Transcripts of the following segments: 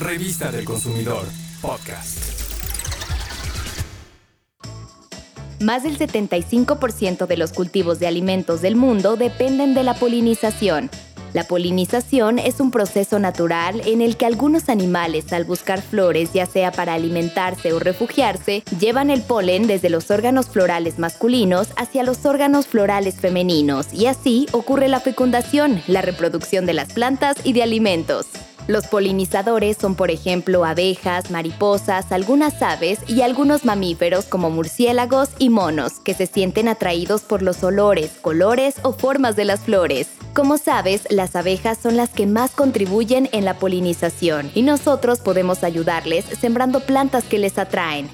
Revista del Consumidor, podcast. Más del 75% de los cultivos de alimentos del mundo dependen de la polinización. La polinización es un proceso natural en el que algunos animales al buscar flores, ya sea para alimentarse o refugiarse, llevan el polen desde los órganos florales masculinos hacia los órganos florales femeninos y así ocurre la fecundación, la reproducción de las plantas y de alimentos. Los polinizadores son, por ejemplo, abejas, mariposas, algunas aves y algunos mamíferos como murciélagos y monos, que se sienten atraídos por los olores, colores o formas de las flores. Como sabes, las abejas son las que más contribuyen en la polinización y nosotros podemos ayudarles sembrando plantas que les atraen.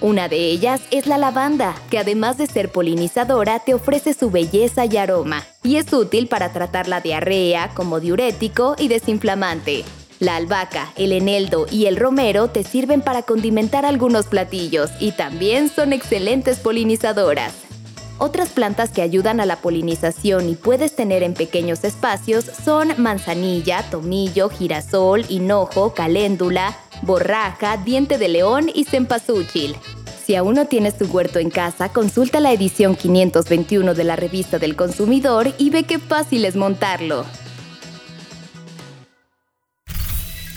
Una de ellas es la lavanda, que además de ser polinizadora te ofrece su belleza y aroma, y es útil para tratar la diarrea como diurético y desinflamante. La albahaca, el eneldo y el romero te sirven para condimentar algunos platillos y también son excelentes polinizadoras. Otras plantas que ayudan a la polinización y puedes tener en pequeños espacios son manzanilla, tomillo, girasol, hinojo, caléndula, borraja, diente de león y cempasúchil. Si aún no tienes tu huerto en casa, consulta la edición 521 de la revista del consumidor y ve qué fácil es montarlo.